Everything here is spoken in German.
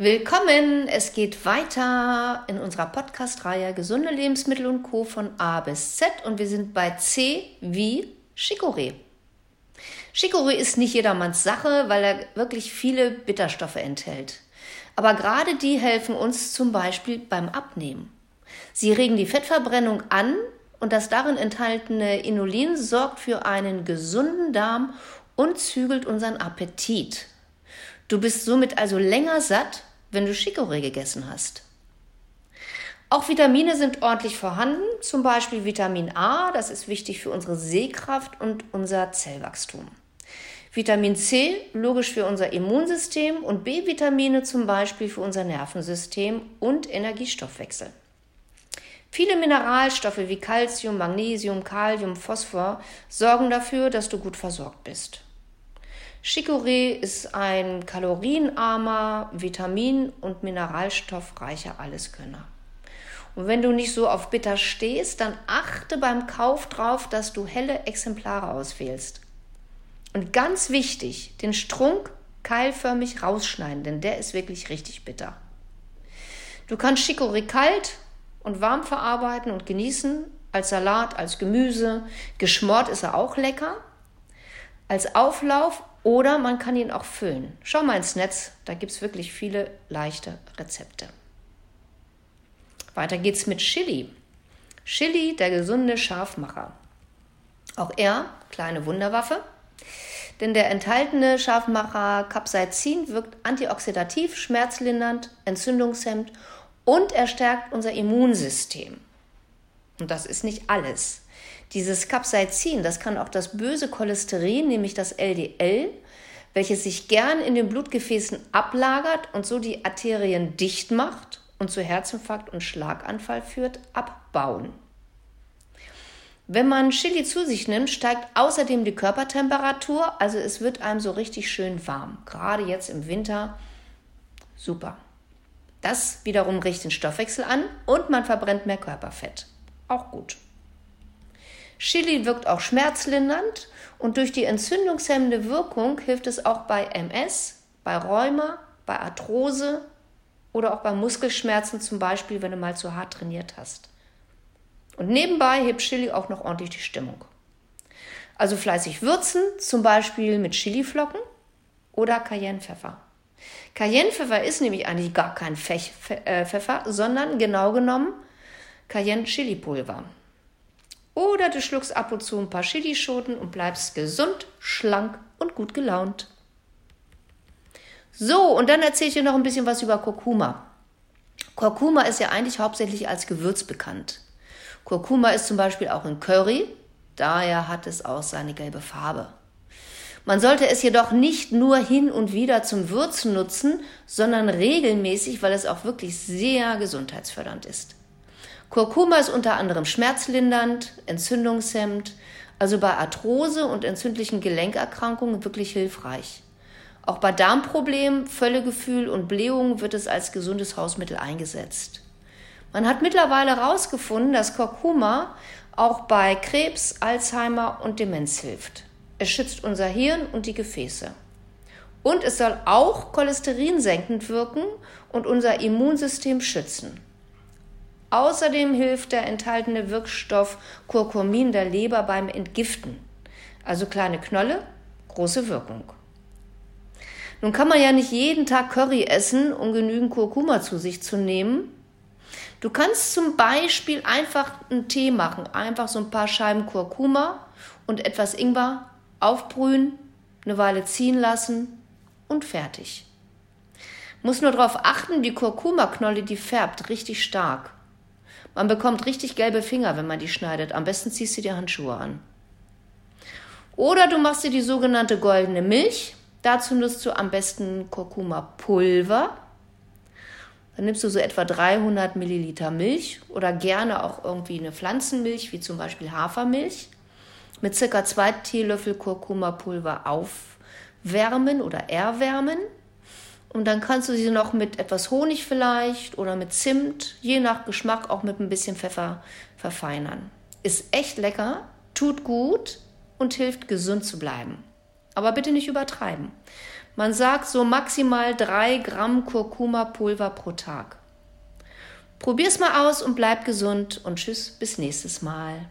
Willkommen! Es geht weiter in unserer Podcast-Reihe Gesunde Lebensmittel und Co. von A bis Z und wir sind bei C wie Chicorée. Chicorée ist nicht jedermanns Sache, weil er wirklich viele Bitterstoffe enthält. Aber gerade die helfen uns zum Beispiel beim Abnehmen. Sie regen die Fettverbrennung an und das darin enthaltene Inulin sorgt für einen gesunden Darm und zügelt unseren Appetit. Du bist somit also länger satt wenn du Chicorée gegessen hast. Auch Vitamine sind ordentlich vorhanden, zum Beispiel Vitamin A, das ist wichtig für unsere Sehkraft und unser Zellwachstum. Vitamin C, logisch für unser Immunsystem und B-Vitamine zum Beispiel für unser Nervensystem und Energiestoffwechsel. Viele Mineralstoffe wie Calcium, Magnesium, Kalium, Phosphor sorgen dafür, dass du gut versorgt bist. Chicorée ist ein kalorienarmer, vitamin- und mineralstoffreicher Alleskönner. Und wenn du nicht so auf bitter stehst, dann achte beim Kauf darauf, dass du helle Exemplare auswählst. Und ganz wichtig, den Strunk keilförmig rausschneiden, denn der ist wirklich richtig bitter. Du kannst Chicorée kalt und warm verarbeiten und genießen, als Salat, als Gemüse. Geschmort ist er auch lecker. Als Auflauf oder man kann ihn auch füllen. Schau mal ins Netz, da gibt es wirklich viele leichte Rezepte. Weiter geht's mit Chili. Chili, der gesunde Scharfmacher. Auch er, kleine Wunderwaffe. Denn der enthaltene Scharfmacher Capsaicin wirkt antioxidativ, schmerzlindernd, entzündungshemmend und er stärkt unser Immunsystem. Und das ist nicht alles. Dieses Capsaicin, das kann auch das böse Cholesterin, nämlich das LDL, welches sich gern in den Blutgefäßen ablagert und so die Arterien dicht macht und zu Herzinfarkt und Schlaganfall führt, abbauen. Wenn man Chili zu sich nimmt, steigt außerdem die Körpertemperatur, also es wird einem so richtig schön warm. Gerade jetzt im Winter super. Das wiederum riecht den Stoffwechsel an und man verbrennt mehr Körperfett. Auch gut. Chili wirkt auch schmerzlindernd und durch die entzündungshemmende Wirkung hilft es auch bei MS, bei Rheuma, bei Arthrose oder auch bei Muskelschmerzen, zum Beispiel, wenn du mal zu hart trainiert hast. Und nebenbei hebt Chili auch noch ordentlich die Stimmung. Also fleißig würzen, zum Beispiel mit Chiliflocken oder Cayennepfeffer. Cayennepfeffer ist nämlich eigentlich gar kein äh, Pfeffer, sondern genau genommen Cayenne-Chili-Pulver. Oder du schluckst ab und zu ein paar Chilischoten und bleibst gesund, schlank und gut gelaunt. So, und dann erzähle ich dir noch ein bisschen was über Kurkuma. Kurkuma ist ja eigentlich hauptsächlich als Gewürz bekannt. Kurkuma ist zum Beispiel auch in Curry, daher hat es auch seine gelbe Farbe. Man sollte es jedoch nicht nur hin und wieder zum Würzen nutzen, sondern regelmäßig, weil es auch wirklich sehr gesundheitsfördernd ist. Kurkuma ist unter anderem schmerzlindernd, entzündungshemmend, also bei Arthrose und entzündlichen Gelenkerkrankungen wirklich hilfreich. Auch bei Darmproblemen, Völlegefühl und Blähungen wird es als gesundes Hausmittel eingesetzt. Man hat mittlerweile herausgefunden, dass Kurkuma auch bei Krebs, Alzheimer und Demenz hilft. Es schützt unser Hirn und die Gefäße. Und es soll auch cholesterinsenkend wirken und unser Immunsystem schützen. Außerdem hilft der enthaltene Wirkstoff Curcumin der Leber beim Entgiften. Also kleine Knolle, große Wirkung. Nun kann man ja nicht jeden Tag Curry essen, um genügend Kurkuma zu sich zu nehmen. Du kannst zum Beispiel einfach einen Tee machen, einfach so ein paar Scheiben Kurkuma und etwas Ingwer aufbrühen, eine Weile ziehen lassen und fertig. Muss nur darauf achten, die Kurkuma-Knolle, die färbt richtig stark. Man bekommt richtig gelbe Finger, wenn man die schneidet. Am besten ziehst du dir Handschuhe an. Oder du machst dir die sogenannte goldene Milch. Dazu nutzt du am besten Kurkuma-Pulver. Dann nimmst du so etwa 300 Milliliter Milch oder gerne auch irgendwie eine Pflanzenmilch, wie zum Beispiel Hafermilch, mit circa zwei Teelöffel Kurkuma-Pulver aufwärmen oder erwärmen. Und dann kannst du sie noch mit etwas Honig vielleicht oder mit Zimt, je nach Geschmack auch mit ein bisschen Pfeffer verfeinern. Ist echt lecker, tut gut und hilft gesund zu bleiben. Aber bitte nicht übertreiben. Man sagt so maximal drei Gramm Kurkuma-Pulver pro Tag. Probier's mal aus und bleib gesund und tschüss bis nächstes Mal.